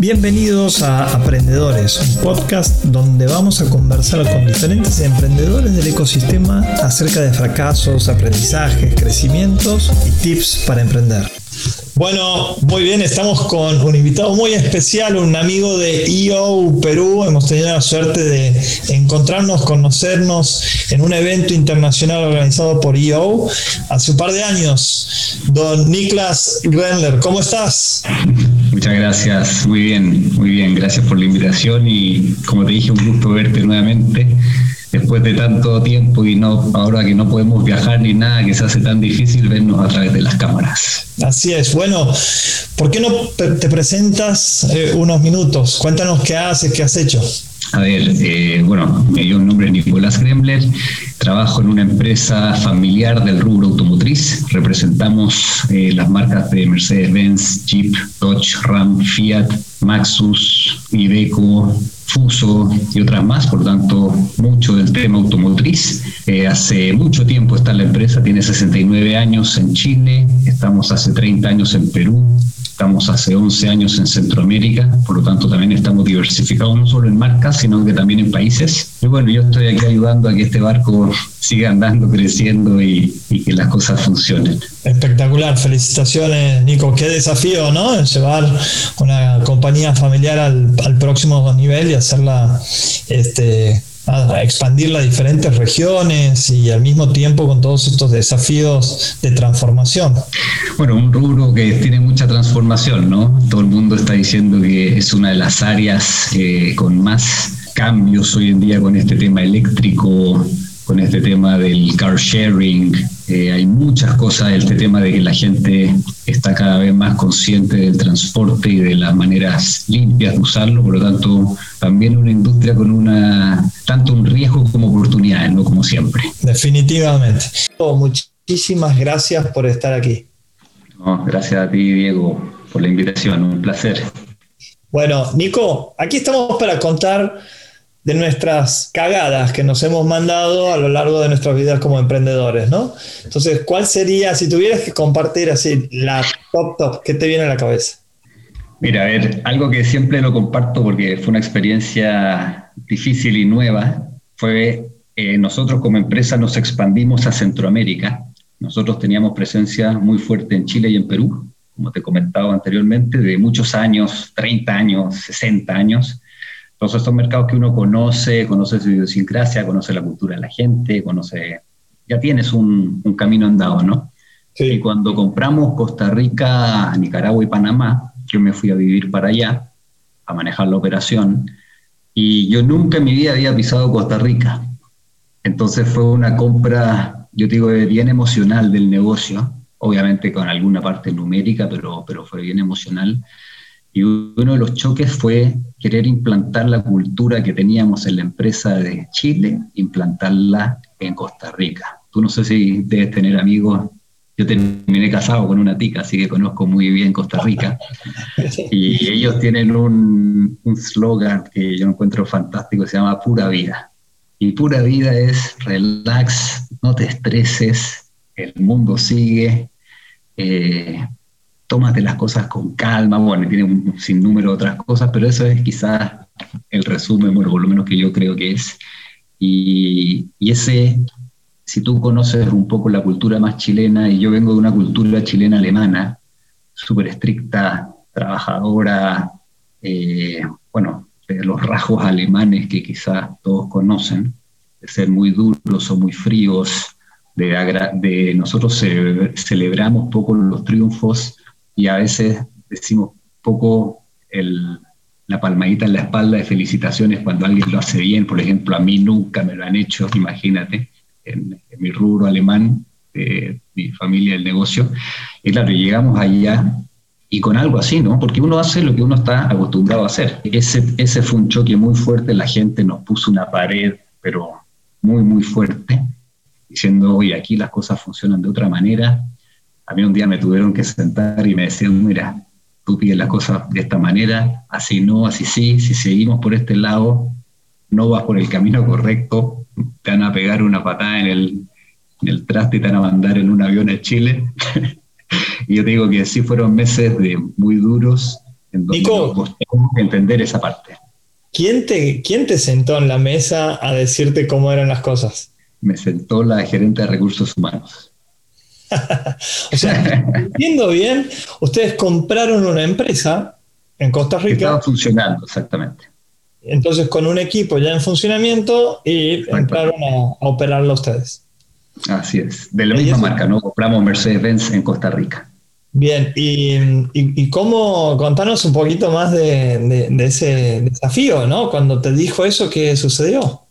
Bienvenidos a Aprendedores, un podcast donde vamos a conversar con diferentes emprendedores del ecosistema acerca de fracasos, aprendizajes, crecimientos y tips para emprender. Bueno, muy bien, estamos con un invitado muy especial, un amigo de EO Perú. Hemos tenido la suerte de encontrarnos, conocernos en un evento internacional organizado por EO hace un par de años. Don Niklas Grenler, ¿cómo estás? Muchas gracias, muy bien, muy bien. Gracias por la invitación y como te dije, un gusto verte nuevamente después de tanto tiempo y no ahora que no podemos viajar ni nada, que se hace tan difícil vernos a través de las cámaras. Así es. Bueno, ¿por qué no te presentas eh, unos minutos? Cuéntanos qué haces, qué has hecho. A ver, eh, bueno, dio un nombre Nicolás Gremler, trabajo en una empresa familiar del rubro automotriz, representamos eh, las marcas de Mercedes-Benz, Jeep, Dodge, Ram, Fiat, Maxus, Iveco, Fuso y otras más, por tanto, mucho del tema automotriz. Eh, hace mucho tiempo está la empresa, tiene 69 años en Chile, estamos hace 30 años en Perú, Estamos hace 11 años en Centroamérica, por lo tanto también estamos diversificados no solo en marcas, sino que también en países. Y bueno, yo estoy aquí ayudando a que este barco siga andando, creciendo y, que las cosas funcionen. Espectacular, felicitaciones Nico, qué desafío, ¿no? Llevar una compañía familiar al, al próximo nivel y hacerla este, a expandirla a diferentes regiones y al mismo tiempo con todos estos desafíos de transformación. Bueno, un rubro que tiene mucha transformación, ¿no? Todo el mundo está diciendo que es una de las áreas eh, con más cambios hoy en día con este tema eléctrico, con este tema del car sharing. Eh, hay muchas cosas, este tema de que la gente está cada vez más consciente del transporte y de las maneras limpias de usarlo, por lo tanto, también una industria con una tanto un riesgo como oportunidades, ¿no? Como siempre. Definitivamente. muchísimas gracias por estar aquí. gracias a ti, Diego, por la invitación, un placer. Bueno, Nico, aquí estamos para contar de nuestras cagadas que nos hemos mandado a lo largo de nuestras vidas como emprendedores, ¿no? Entonces, ¿cuál sería, si tuvieras que compartir así la top top, qué te viene a la cabeza? Mira, a ver, algo que siempre lo comparto porque fue una experiencia difícil y nueva, fue eh, nosotros como empresa nos expandimos a Centroamérica. Nosotros teníamos presencia muy fuerte en Chile y en Perú, como te comentaba anteriormente, de muchos años, 30 años, 60 años entonces son mercados que uno conoce, conoce su idiosincrasia, conoce la cultura de la gente, conoce, ya tienes un, camino andado, ¿no? Y cuando compramos Costa Rica, Nicaragua y Panamá, yo me fui a vivir para allá, a manejar la operación, y yo nunca en mi vida había pisado Costa Rica. Entonces fue una compra, yo digo, bien emocional del negocio, obviamente con alguna parte numérica, pero, pero fue bien emocional. Y uno de los choques fue querer implantar la cultura que teníamos en la empresa de Chile, implantarla en Costa Rica. Tú no sé si debes tener amigos. Yo terminé casado con una tica, así que conozco muy bien Costa Rica. Y ellos tienen un slogan que yo encuentro fantástico, se llama Pura Vida. Y pura vida es relax, no te estreses, el mundo sigue, eh, tómate las cosas con calma, bueno, tiene un sinnúmero de otras cosas, pero eso es quizás el resumen, bueno, por lo menos que yo creo que es. Y, ese, si tú conoces un poco la cultura más chilena, y yo vengo de una cultura chilena alemana, súper estricta, trabajadora, eh, bueno, de los rasgos alemanes que quizás todos conocen, de ser muy duros o muy fríos, de, de nosotros celebramos poco los triunfos y a veces decimos poco la palmadita en la espalda de felicitaciones cuando alguien lo hace bien. Por ejemplo, a mí nunca me lo han hecho, imagínate, en, mi rubro alemán, de mi familia del negocio. Y claro, llegamos allá y con algo así, ¿no? Porque uno hace lo que uno está acostumbrado a hacer. Ese, ese fue un choque muy fuerte, la gente nos puso una pared, pero muy, muy fuerte, diciendo, oye, aquí las cosas funcionan de otra manera, a mí un día me tuvieron que sentar y me decían, mira, tú pides las cosas de esta manera, así no, así sí, si seguimos por este lado, no vas por el camino correcto, te van a pegar una patada en el, en el traste y te van a mandar en un avión a Chile. y yo te digo que sí fueron meses de muy duros, en donde tenemos que entender esa parte. ¿Quién te, ¿Quién te sentó en la mesa a decirte cómo eran las cosas? Me sentó la gerente de recursos humanos. o sea, entiendo bien, ustedes compraron una empresa en Costa Rica. estaba funcionando, exactamente. Entonces, con un equipo ya en funcionamiento y entraron a, operarlo ustedes. Así es, de la misma marca, ¿no? Compramos Mercedes-Benz en Costa Rica. Bien, y, cómo, contanos un poquito más de, ese desafío, ¿no? Cuando te dijo eso, ¿qué sucedió?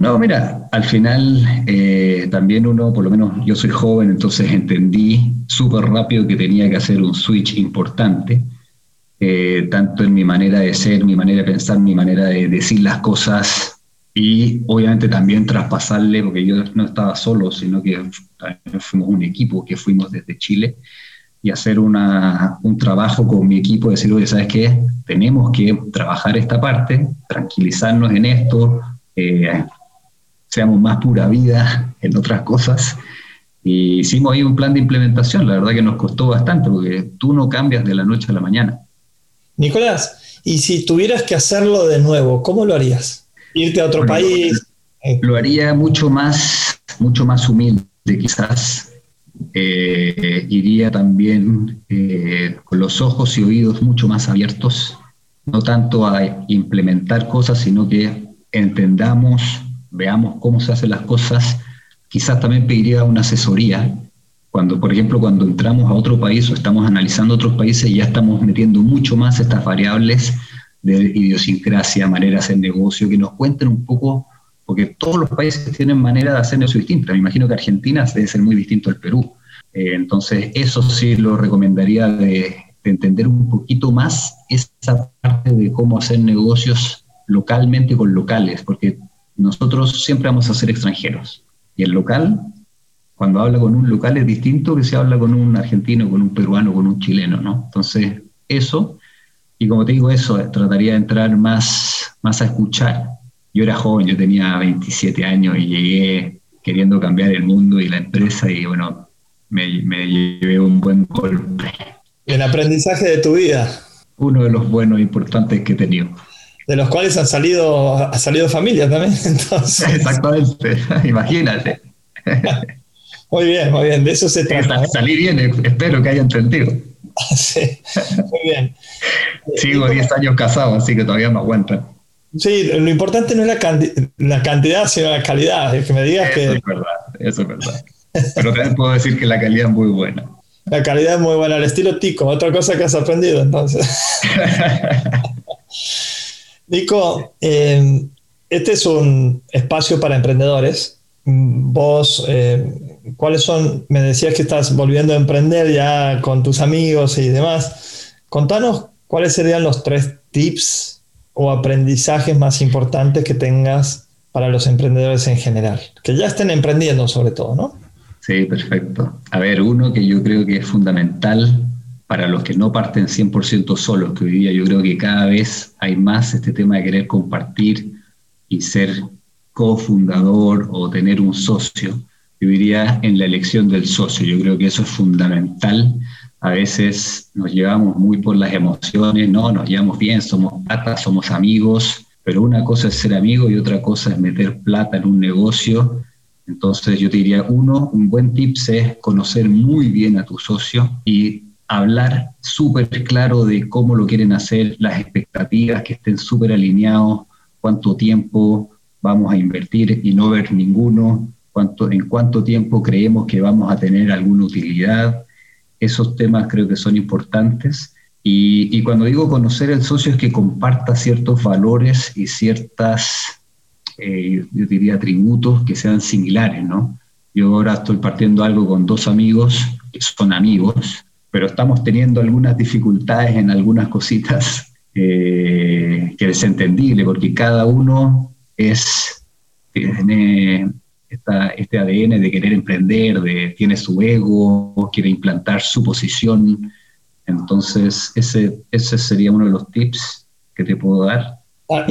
No, mira, al final eh, también uno, por lo menos yo soy joven, entonces entendí súper rápido que tenía que hacer un switch importante, eh, tanto en mi manera de ser, mi manera de pensar, mi manera de decir las cosas y obviamente también traspasarle, porque yo no estaba solo, sino que fuimos un equipo que fuimos desde Chile y hacer una, un trabajo con mi equipo, decir, oye, ¿sabes qué? Tenemos que trabajar esta parte, tranquilizarnos en esto, eh, seamos más pura vida en otras cosas. Y hicimos ahí un plan de implementación, la verdad que nos costó bastante, porque tú no cambias de la noche a la mañana. Nicolás, y si tuvieras que hacerlo de nuevo, ¿cómo lo harías? ¿Irte a otro país? Lo haría mucho más, mucho más humilde, quizás, eh, iría también eh, con los ojos y oídos mucho más abiertos, no tanto a implementar cosas, sino que entendamos, veamos cómo se hacen las cosas. Quizás también pediría una asesoría. Cuando, por ejemplo, cuando entramos a otro país o estamos analizando otros países, ya estamos metiendo mucho más estas variables de idiosincrasia, maneras de negocio, que nos cuenten un poco porque todos los países tienen manera de hacer negocio distinta. Me imagino que Argentina debe ser muy distinto al Perú. Eh, entonces, eso sí lo recomendaría de, entender un poquito más esa parte de cómo hacer negocios localmente con locales, porque nosotros siempre vamos a ser extranjeros. Y el local, cuando habla con un local, es distinto que si habla con un argentino, con un peruano, con un chileno, ¿no? Entonces, eso, y como te digo, eso, trataría de entrar más, más a escuchar yo era joven, yo tenía 27 años y llegué queriendo cambiar el mundo y la empresa y bueno, me, llevé un buen golpe. El aprendizaje de tu vida. Uno de los buenos e importantes que he tenido. De los cuales han salido, ha salido familia también, entonces. Exactamente, imagínate. Muy bien, muy bien, de eso se trata. Salí bien, espero que haya entendido. Sí, muy bien. Sigo 10 años casado, así que todavía me aguantan. Sí, lo importante no es la, cantidad, sino la calidad. Es que me digas eso que. Es verdad, eso es verdad. Pero también puedo decir que la calidad es muy buena. La calidad es muy buena, al estilo Tico. Otra cosa que has aprendido, entonces. Nico, eh, este es un espacio para emprendedores. Vos, eh, ¿cuáles son? Me decías que estás volviendo a emprender ya con tus amigos y demás. Contanos cuáles serían los tres tips o aprendizajes más importantes que tengas para los emprendedores en general? Que ya estén emprendiendo sobre todo, ¿no? Sí, perfecto. A ver, uno que yo creo que es fundamental para los que no parten 100% solos, que hoy día yo creo que cada vez hay más este tema de querer compartir y ser cofundador o tener un socio. Yo diría en la elección del socio. Yo creo que eso es fundamental a veces nos llevamos muy por las emociones, no, nos llevamos bien, somos plata, somos amigos, pero una cosa es ser amigo y otra cosa es meter plata en un negocio. Entonces yo te diría, uno, un buen tip es conocer muy bien a tu socio y hablar súper claro de cómo lo quieren hacer, las expectativas, que estén súper alineados, cuánto tiempo vamos a invertir y no ver ninguno, cuánto, en cuánto tiempo creemos que vamos a tener alguna utilidad esos temas creo que son importantes. Y, cuando digo conocer el socio es que comparta ciertos valores y ciertas, eh, yo diría, atributos que sean similares, ¿no? Yo ahora estoy partiendo algo con dos amigos que son amigos, pero estamos teniendo algunas dificultades en algunas cositas eh, que es entendible, porque cada uno es, tiene este ADN de querer emprender, de tiene su ego, quiere implantar su posición. Entonces, ese, ese sería uno de los tips que te puedo dar. Ah,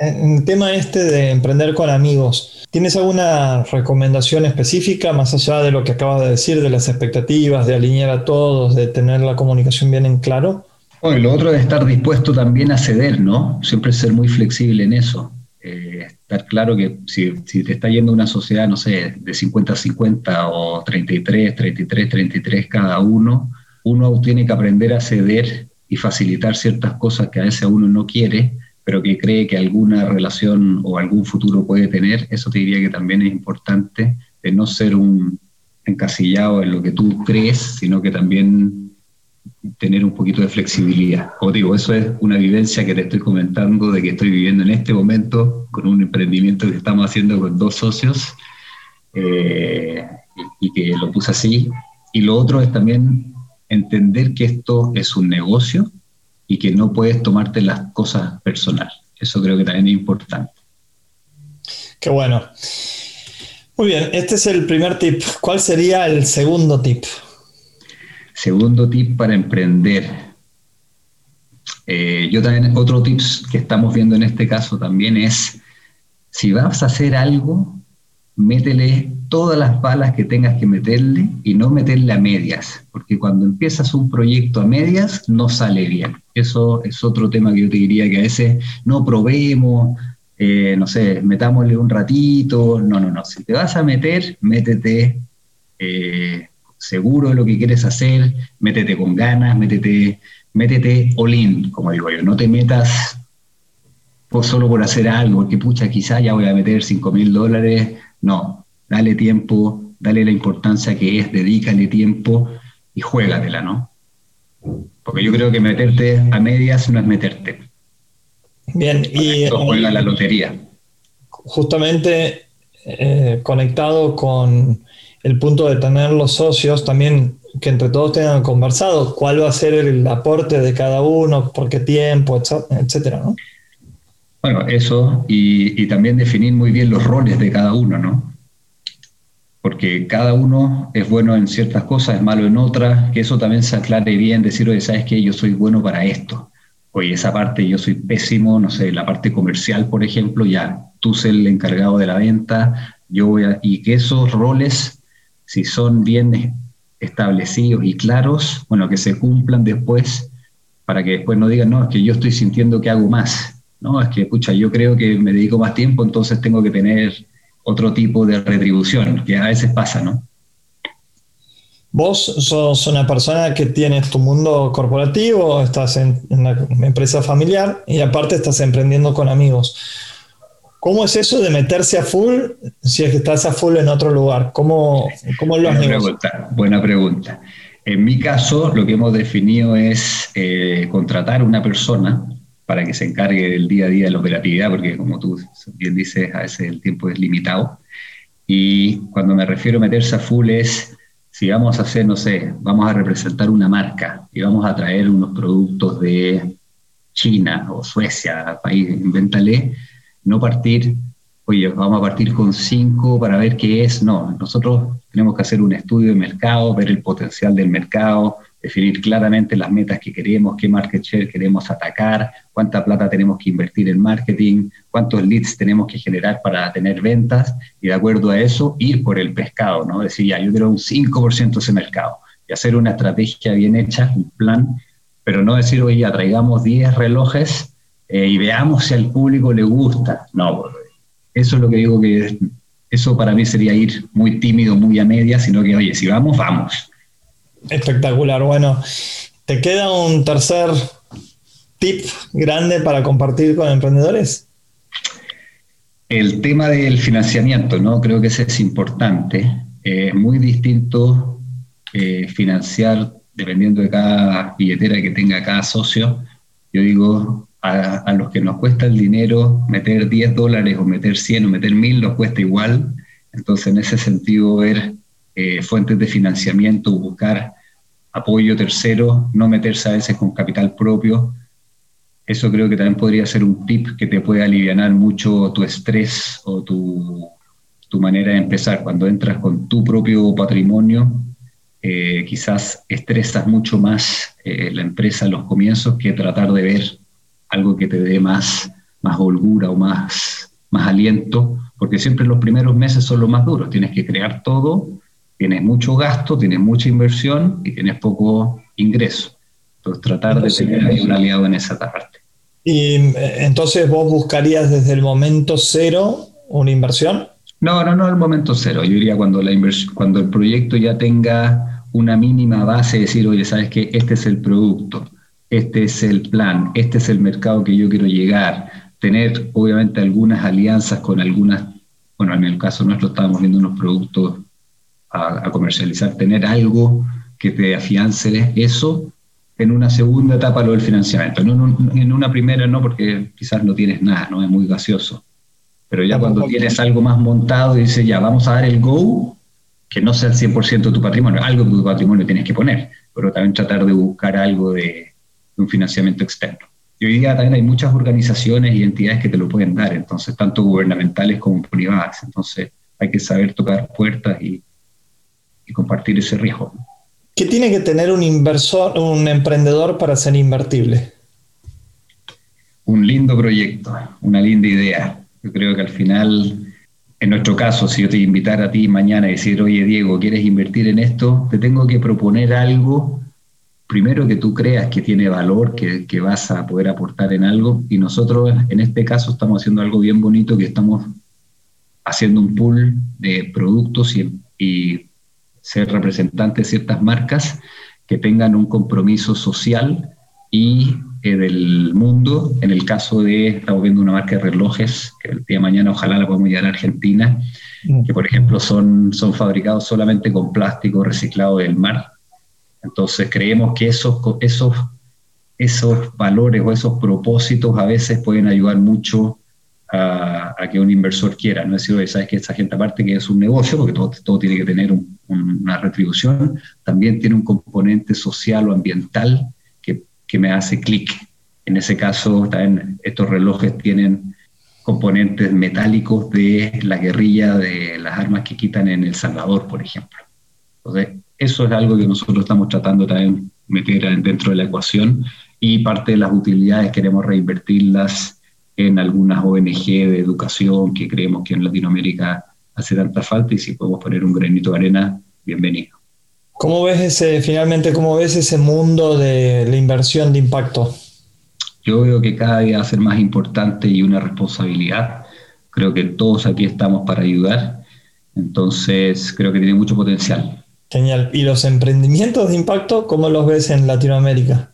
en el tema este de emprender con amigos, ¿tienes alguna recomendación específica más allá de lo que acabas de decir, de las expectativas, de alinear a todos, de tener la comunicación bien en claro? Bueno, y lo otro es estar dispuesto también a ceder, ¿no? Siempre ser muy flexible en eso. Eh, estar claro que si, si, te está yendo una sociedad, no sé, de 50-50 o 33, 33, 33 cada uno, uno tiene que aprender a ceder y facilitar ciertas cosas que a veces uno no quiere, pero que cree que alguna relación o algún futuro puede tener. Eso te diría que también es importante de no ser un encasillado en lo que tú crees, sino que también tener un poquito de flexibilidad. Como digo, eso es una vivencia que te estoy comentando de que estoy viviendo en este momento con un emprendimiento que estamos haciendo con dos socios eh, y que lo puse así. Y lo otro es también entender que esto es un negocio y que no puedes tomarte las cosas personal. Eso creo que también es importante. Qué bueno. Muy bien, este es el primer tip. ¿Cuál sería el segundo tip? Segundo tip para emprender. Eh, yo también, otro tip que estamos viendo en este caso también es, si vas a hacer algo, métele todas las balas que tengas que meterle y no meterle a medias, porque cuando empiezas un proyecto a medias no sale bien. Eso es otro tema que yo te diría que a veces no probemos, eh, no sé, metámosle un ratito, no, no, no, si te vas a meter, métete eh, seguro de lo que quieres hacer, métete con ganas, métete, métete all in, como digo yo, no te metas solo por hacer algo, porque pucha, quizá ya voy a meter 5 mil dólares, no, dale tiempo, dale la importancia que es, dedícale tiempo y juégatela, ¿no? Porque yo creo que meterte a medias no es meterte. Bien, y. juega la lotería. Justamente eh, conectado con el punto de tener los socios, también que entre todos tengan conversado cuál va a ser el aporte de cada uno, por qué tiempo, etcétera, ¿no? Bueno, eso, y, también definir muy bien los roles de cada uno, ¿no? porque cada uno es bueno en ciertas cosas, es malo en otras, que eso también se aclare bien, decir, oye, ¿sabes qué? Yo soy bueno para esto. Oye, esa parte yo soy pésimo, no sé, la parte comercial, por ejemplo, ya, tú ser el encargado de la venta, yo voy a, y que esos roles, si son bien establecidos y claros, bueno, que se cumplan después, para que después no digan, no, es que yo estoy sintiendo que hago más, no, es que, pucha, yo creo que me dedico más tiempo, entonces tengo que tener otro tipo de retribución, que a veces pasa, ¿no? Vos sos una persona que tienes tu mundo corporativo, estás en, una empresa familiar y aparte estás emprendiendo con amigos. ¿Cómo es eso de meterse a full si es que estás a full en otro lugar? ¿Cómo, cómo lo buena pregunta, buena pregunta. En mi caso, lo que hemos definido es eh, contratar una persona para que se encargue del día a día de la operatividad, porque como tú bien dices, a veces el tiempo es limitado. Y cuando me refiero a meterse a full es, si vamos a hacer, no sé, vamos a representar una marca y vamos a traer unos productos de China o Suecia, país, invéntale, no partir, oye, vamos a partir con cinco para ver qué es, no, nosotros tenemos que hacer un estudio de mercado, ver el potencial del mercado, definir claramente las metas que queremos, qué market share queremos atacar, cuánta plata tenemos que invertir en marketing, cuántos leads tenemos que generar para tener ventas y de acuerdo a eso ir por el pescado, ¿no? Decir, ya, yo quiero un 5% de ese mercado y hacer una estrategia bien hecha, un plan, pero no decir, oye, traigamos 10 relojes eh, y veamos si al público le gusta. No, eso es lo que digo que eso para mí sería ir muy tímido, muy a media, sino que, oye, si vamos, vamos Espectacular. Bueno, ¿te queda un tercer tip grande para compartir con emprendedores? El tema del financiamiento, ¿no? Creo que ese es importante. Es muy distinto eh, financiar dependiendo de cada billetera que tenga cada socio. Yo digo, a, los que nos cuesta el dinero, meter 10 dólares o meter 100 o meter 1000 nos cuesta igual. Entonces, en ese sentido, ver eh, fuentes de financiamiento, buscar apoyo tercero, no meterse a veces con capital propio. Eso creo que también podría ser un tip que te puede aliviar mucho tu estrés o tu, tu manera de empezar. Cuando entras con tu propio patrimonio, eh, quizás estresas mucho más eh, la empresa en los comienzos que tratar de ver algo que te dé más, más holgura o más, más aliento, porque siempre los primeros meses son los más duros. Tienes que crear todo tienes mucho gasto, tienes mucha inversión y tienes poco ingreso. Entonces, tratar de tener ahí un aliado en esa parte. ¿Y eh, entonces vos buscarías desde el momento cero una inversión? No, no, no el momento cero. Yo diría cuando, la cuando el proyecto ya tenga una mínima base, decir, oye, sabes que este es el producto, este es el plan, este es el mercado que yo quiero llegar, tener obviamente algunas alianzas con algunas, bueno, en el caso nuestro estábamos viendo unos productos a, comercializar, tener algo que te afiance eso en una segunda etapa lo del financiamiento. En, en una primera no, porque quizás no tienes nada, no es muy gaseoso. Pero ya cuando tienes algo más montado y dices, ya, vamos a dar el go, que no sea el 100% de tu patrimonio, algo de tu patrimonio tienes que poner, pero también tratar de buscar algo de, un financiamiento externo. Y hoy día también hay muchas organizaciones y entidades que te lo pueden dar, entonces, tanto gubernamentales como privadas. Entonces, hay que saber tocar puertas y, y compartir ese riesgo. ¿Qué tiene que tener un inversor, un emprendedor para ser invertible? Un lindo proyecto, una linda idea. Yo creo que al final, en nuestro caso, si yo te invitara a ti mañana y decir, oye Diego, ¿quieres invertir en esto? Te tengo que proponer algo primero que tú creas que tiene valor, que, vas a poder aportar en algo. Y nosotros en este caso estamos haciendo algo bien bonito, que estamos haciendo un pool de productos y, ser representantes de ciertas marcas que tengan un compromiso social y eh, del mundo. En el caso de, estamos viendo una marca de relojes, que el día de mañana ojalá la podamos llevar a Argentina, mm. que por ejemplo son, son fabricados solamente con plástico reciclado del mar entonces creemos que esos, esos, esos valores o esos propósitos a veces pueden ayudar mucho a, que un inversor quiera. No es decir, sabes que esta gente aparte que es un negocio, porque todo, todo tiene que tener una retribución, también tiene un componente social o ambiental que, que me hace clic. En ese caso, también estos relojes tienen componentes metálicos de la guerrilla de las armas que quitan en El Salvador, por ejemplo. Entonces, eso es algo que nosotros estamos tratando también meter dentro de la ecuación y parte de las utilidades queremos reinvertirlas en algunas ONG de educación que creemos que en Latinoamérica hace tanta falta y si podemos poner un granito de arena, bienvenido. ¿Cómo ves ese, finalmente, cómo ves ese mundo de la inversión de impacto? Yo veo que cada día va a ser más importante y una responsabilidad. Creo que todos aquí estamos para ayudar. Entonces, creo que tiene mucho potencial. Genial. ¿Y los emprendimientos de impacto, cómo los ves en Latinoamérica?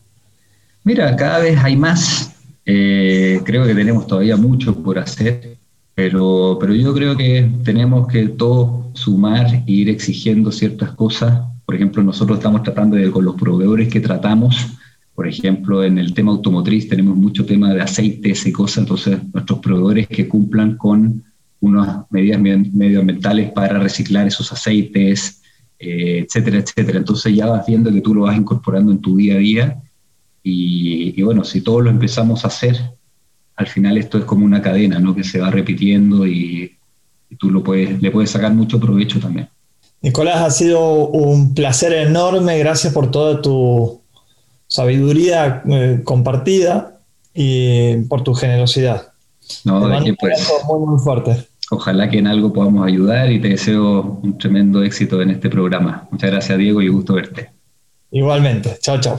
Mira, cada vez hay más. Eh, creo que tenemos todavía mucho por hacer, pero, pero yo creo que tenemos que todos sumar e ir exigiendo ciertas cosas. Por ejemplo, nosotros estamos tratando de, con los proveedores que tratamos, por ejemplo, en el tema automotriz tenemos mucho tema de aceites y cosas, entonces nuestros proveedores que cumplan con unas medidas medioambientales para reciclar esos aceites, eh, etcétera, etcétera. Entonces ya vas viendo que tú lo vas incorporando en tu día a día y, bueno, si todos lo empezamos a hacer, al final esto es como una cadena, ¿no? Que se va repitiendo y, tú lo puedes, le puedes sacar mucho provecho también. Nicolás, ha sido un placer enorme, gracias por toda tu sabiduría eh, compartida y por tu generosidad. No, de pues. Muy, muy fuerte. Ojalá que en algo podamos ayudar y te deseo un tremendo éxito en este programa. Muchas gracias Diego y gusto verte. Igualmente, chao chao.